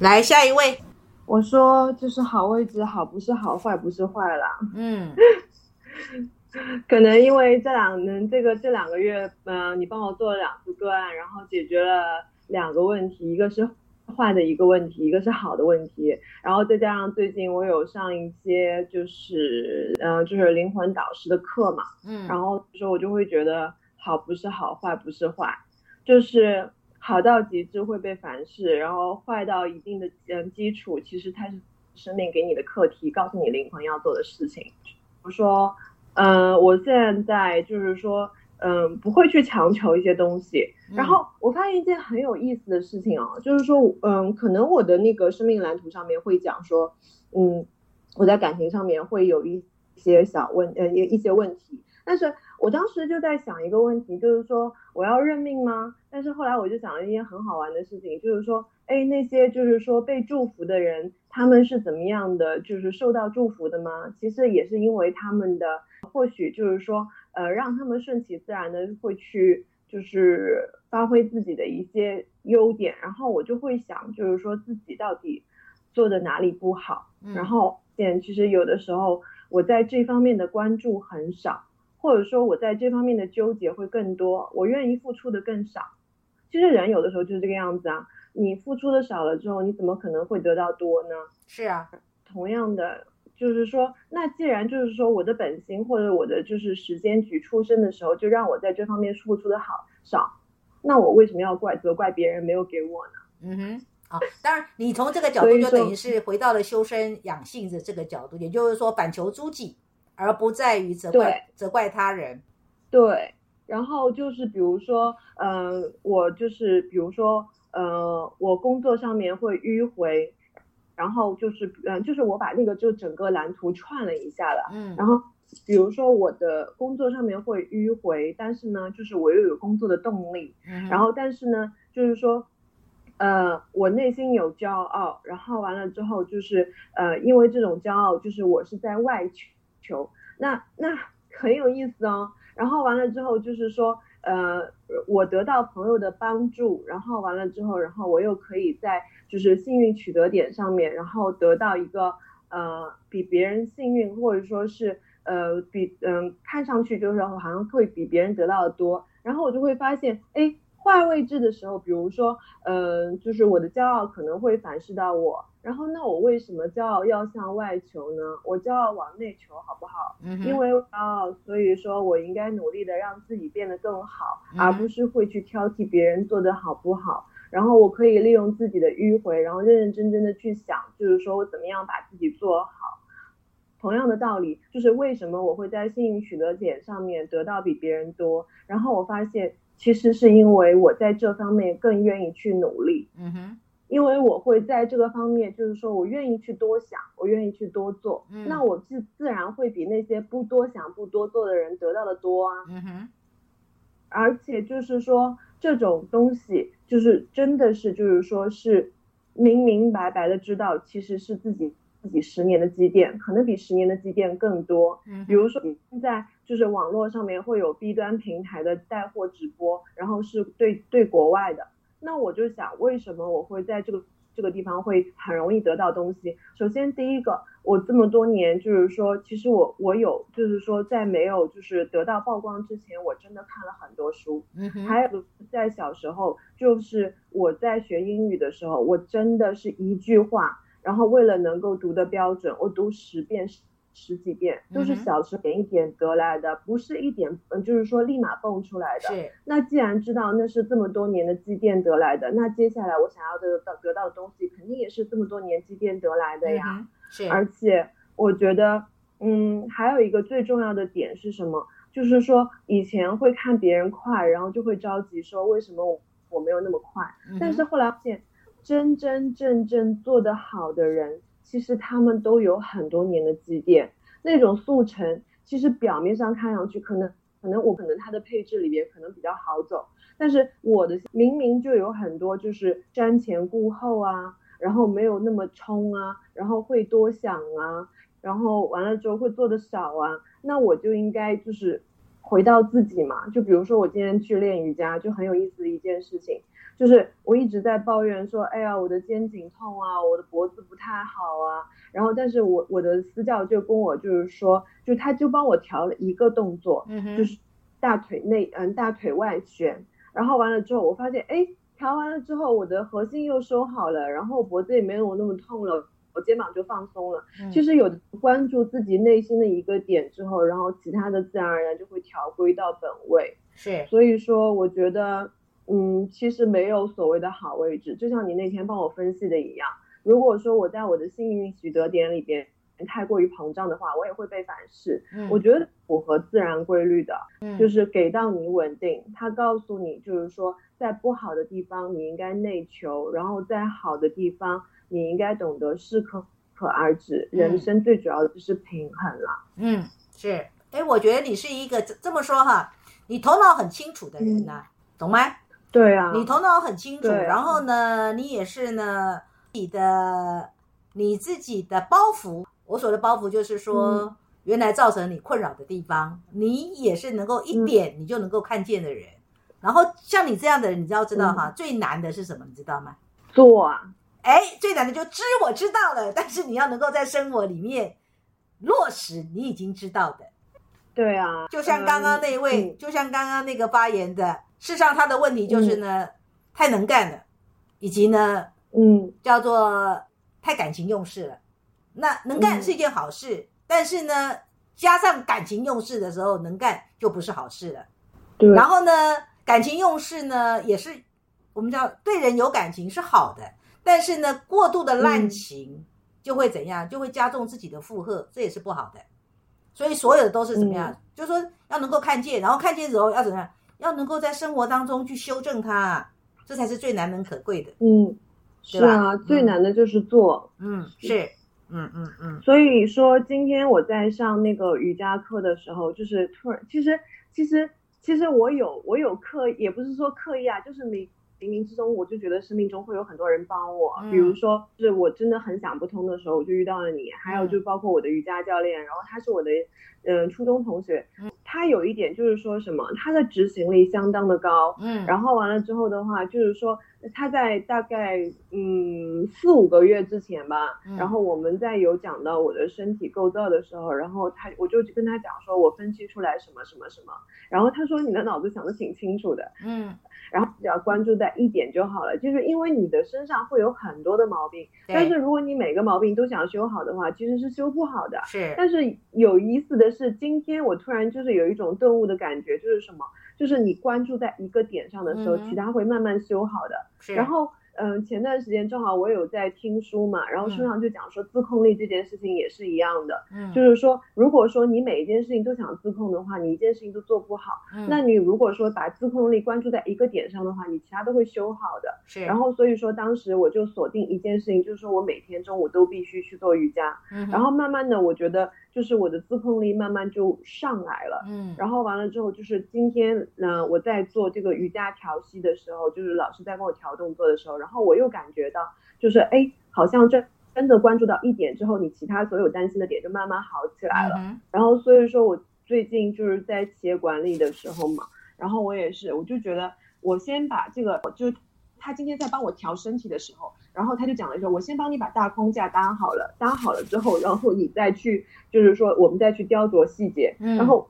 来下一位，我说就是好位置，好不是好，坏不是坏啦。嗯，可能因为这两能这个这两个月，嗯、你帮我做了两次个案，然后解决了两个问题，一个是坏的一个问题，一个是好的问题，然后再加上最近我有上一些就是嗯、呃就是灵魂导师的课嘛，嗯，然后说我就会觉得好不是好，坏不是坏，就是好到极致会被反噬，然后坏到一定的嗯基础，其实它是生命给你的课题，告诉你灵魂要做的事情。比如说，嗯、我现在就是说，嗯、不会去强求一些东西。然后我发现一件很有意思的事情哦，就是说，嗯，可能我的那个生命蓝图上面会讲说，嗯，我在感情上面会有一些小问，呃，一一些问题。但是我当时就在想一个问题，就是说我要认命吗？但是后来我就想了一件很好玩的事情，就是说，哎，那些就是说被祝福的人，他们是怎么样的，就是受到祝福的吗？其实也是因为他们的，或许就是说，呃，让他们顺其自然的会去，就是发挥自己的一些优点，然后我就会想，就是说自己到底做的哪里不好，嗯然后现其实有的时候我在这方面的关注很少，或者说我在这方面的纠结会更多，我愿意付出的更少。其实人有的时候就是这个样子啊，你付出的少了之后，你怎么可能会得到多呢？是啊，同样的，就是说，那既然就是说我的本心或者我的就是时间局出生的时候，就让我在这方面付出的好少，那我为什么要怪责怪别人没有给我呢？嗯哼。啊，当然，你从这个角度说就等于是回到了修身养性的这个角度，也就是说反求诸己，而不在于责怪责怪他人。对，然后就是比如说，呃，我就是比如说，呃，我工作上面会迂回，然后就是，嗯、呃，就是我把那个就整个蓝图串了一下了，嗯。然后比如说我的工作上面会迂回，但是呢，就是我又有工作的动力，嗯，然后但是呢，就是说，呃，我内心有骄傲，然后完了之后就是，呃，因为这种骄傲，就是我是在外求，那那很有意思哦。然后完了之后就是说，呃，我得到朋友的帮助，然后完了之后，然后我又可以在就是幸运取得点上面，然后得到一个呃比别人幸运，或者说是呃比嗯、看上去就是好像会比别人得到的多，然后我就会发现，哎，换位置的时候，比如说，呃，就是我的骄傲可能会反噬到我，然后那我为什么骄傲要向外求呢？我骄傲往内求好不好？因为骄傲，所以说我应该努力的让自己变得更好，嗯而不是会去挑剔别人做的好不好。然后我可以利用自己的迂回，然后认认真真的去想，就是说我怎么样把自己做好。同样的道理，就是为什么我会在幸运取得点上面得到比别人多，然后我发现其实是因为我在这方面更愿意去努力，嗯哼，因为我会在这个方面，就是说我愿意去多想，我愿意去多做，嗯那我自自然会比那些不多想、不多做的人得到的多啊。嗯哼，而且就是说这种东西，就是真的是就是说是明明白白的知道，其实是自己自己十年的积淀，可能比十年的积淀更多。嗯，比如说现在就是网络上面会有 B 端平台的带货直播，然后是对对国外的，那我就想为什么我会在这个这个地方会很容易得到东西？首先第一个，我这么多年就是说，其实我我有就是说在没有就是得到曝光之前，我真的看了很多书，嗯，还有在小时候，就是我在学英语的时候，我真的是一句话，然后为了能够读的标准，我读十遍、十十几遍，都是小时点一点得来的，不是一点，嗯，就是说立马蹦出来的。是，那既然知道那是这么多年的积淀得来的，那接下来我想要得到得到的东西，肯定也是这么多年积淀得来的呀。嗯，是，而且我觉得，嗯，还有一个最重要的点是什么？就是说以前会看别人快，然后就会着急说为什么我我没有那么快。嗯但是后来发现，真真正正做得好的人，其实他们都有很多年的积淀。那种速成，其实表面上看上去可能可能我可能它的配置里边可能比较好走，但是我的明明就有很多就是瞻前顾后啊，然后没有那么冲啊，然后会多想啊，然后完了之后会做的少啊，那我就应该就是回到自己嘛。就比如说我今天去练瑜伽，就很有意思的一件事情，就是我一直在抱怨说，哎呀，我的肩颈痛啊，我的脖子不太好啊。然后，但是我我的私教就跟我就是说，就他就帮我调了一个动作，就是大腿内嗯大腿外旋。然后完了之后，我发现哎，调完了之后，我的核心又收好了，然后脖子也没有那么痛了，我肩膀就放松了。其实有关注自己内心的一个点之后，然后其他的自然而然就会调归到本位。是，所以说我觉得，嗯，其实没有所谓的好位置，就像你那天帮我分析的一样。如果说我在我的幸运取得点里边太过于膨胀的话，我也会被反噬。嗯，我觉得符合自然规律的，就是给到你稳定。他告诉你，就是说在不好的地方你应该内求，然后在好的地方你应该懂得适可可而止。人生最主要的就是平衡了。嗯，是。哎，我觉得你是一个这么说哈，你头脑很清楚的人呐，懂吗？对啊，你头脑很清楚，然后呢，你也是呢。你的你自己的包袱，我所的包袱就是说，原来造成你困扰的地方，你也是能够一点你就能够看见的人。然后像你这样的人，你知道知道哈，最难的是什么？你知道吗？做啊！哎，最难的就知我知道了，但是你要能够在生活里面落实你已经知道的。对啊，就像刚刚那位，就像刚刚那个发言的，事实上他的问题就是呢，太能干了，以及呢。嗯，叫做太感情用事了。那能干是一件好事，但是呢，加上感情用事的时候，能干就不是好事了。对。然后呢，感情用事呢，也是我们叫对人有感情是好的，但是呢，过度的滥情就会怎样？就会加重自己的负荷，这也是不好的。所以所有的都是怎么样？就是说要能够看见，然后看见之后要怎么样？要能够在生活当中去修正它，这才是最难能可贵的。嗯。是啊，最难的就是做。嗯，是，嗯嗯嗯。所以说，今天我在上那个瑜伽课的时候，就是突然，其实，其实，其实我有，我有刻，也不是说刻意啊，就是冥冥冥之中，我就觉得生命中会有很多人帮我。比如说，是我真的很想不通的时候，我就遇到了你。还有就包括我的瑜伽教练，然后他是我的，嗯，初中同学。他有一点就是说什么，他的执行力相当的高。嗯。然后完了之后的话，就是说。他在大概嗯四五个月之前吧，然后我们在有讲到我的身体构造的时候，然后他我就跟他讲说，我分析出来什么什么什么，然后他说你的脑子想的挺清楚的，嗯，然后只要关注在一点就好了，就是因为你的身上会有很多的毛病，但是如果你每个毛病都想修好的话，其实是修不好的，是。但是有意思的是，今天我突然就是有一种顿悟的感觉，就是什么？就是你关注在一个点上的时候，其他会慢慢修好的。然后。嗯，前段时间正好我有在听书嘛，然后书上就讲说自控力这件事情也是一样的，嗯，就是说如果说你每一件事情都想自控的话，你一件事情都做不好，嗯，那你如果说把自控力关注在一个点上的话，你其他都会修好的，是。然后所以说当时我就锁定一件事情，就是说我每天中午都必须去做瑜伽，嗯，然后慢慢的我觉得就是我的自控力慢慢就上来了，嗯，然后完了之后就是今天呢我在做这个瑜伽调息的时候，就是老师在跟我调动作的时候，然后。我又感觉到，就是哎，好像这真的关注到一点之后，你其他所有担心的点就慢慢好起来了。然后所以说我最近就是在企业管理的时候嘛，然后我也是，我就觉得我先把这个，就他今天在帮我调身体的时候，然后他就讲了说，我先帮你把大框架搭好了，搭好了之后，然后你再去，就是说我们再去雕琢细节。然后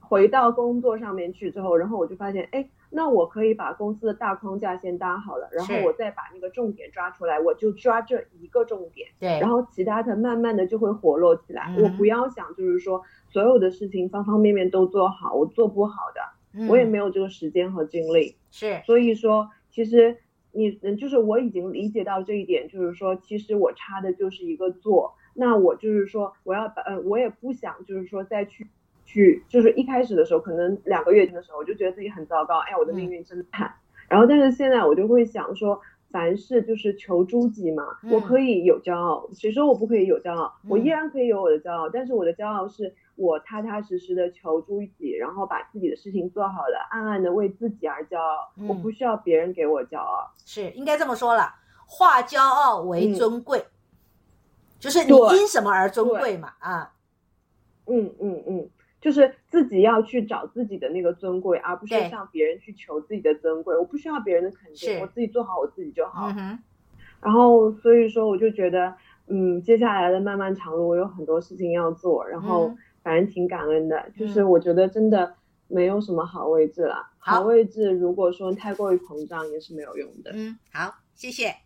回到工作上面去之后，然后我就发现，哎。那我可以把公司的大框架先搭好了，然后我再把那个重点抓出来，我就抓这一个重点，对，然后其他的慢慢的就会活络起来。我不要想就是说所有的事情方方面面都做好，我做不好的，我也没有这个时间和精力。是，所以说其实你嗯，就是我已经理解到这一点，就是说其实我差的就是一个做，那我就是说我要把呃，我也不想就是说再去。去就是一开始的时候，可能两个月前的时候，我就觉得自己很糟糕，哎，我的命运真惨。然后，但是现在我就会想说，凡事就是求诸己嘛，我可以有骄傲，谁说我不可以有骄傲？我依然可以有我的骄傲，但是我的骄傲是我踏踏实实的求诸己，然后把自己的事情做好了，暗暗的为自己而骄傲，我不需要别人给我骄傲。是应该这么说了，化骄傲为尊贵，就是你因什么而尊贵嘛？啊，嗯嗯嗯。就是自己要去找自己的那个尊贵，而不是向别人去求自己的尊贵。我不需要别人的肯定，我自己做好我自己就好。嗯，然后所以说，我就觉得，嗯，接下来的漫漫长路，我有很多事情要做，然后嗯反正挺感恩的。就是嗯我觉得真的没有什么好位置了，好好位置如果说太过于膨胀也是没有用的。嗯，好，谢谢。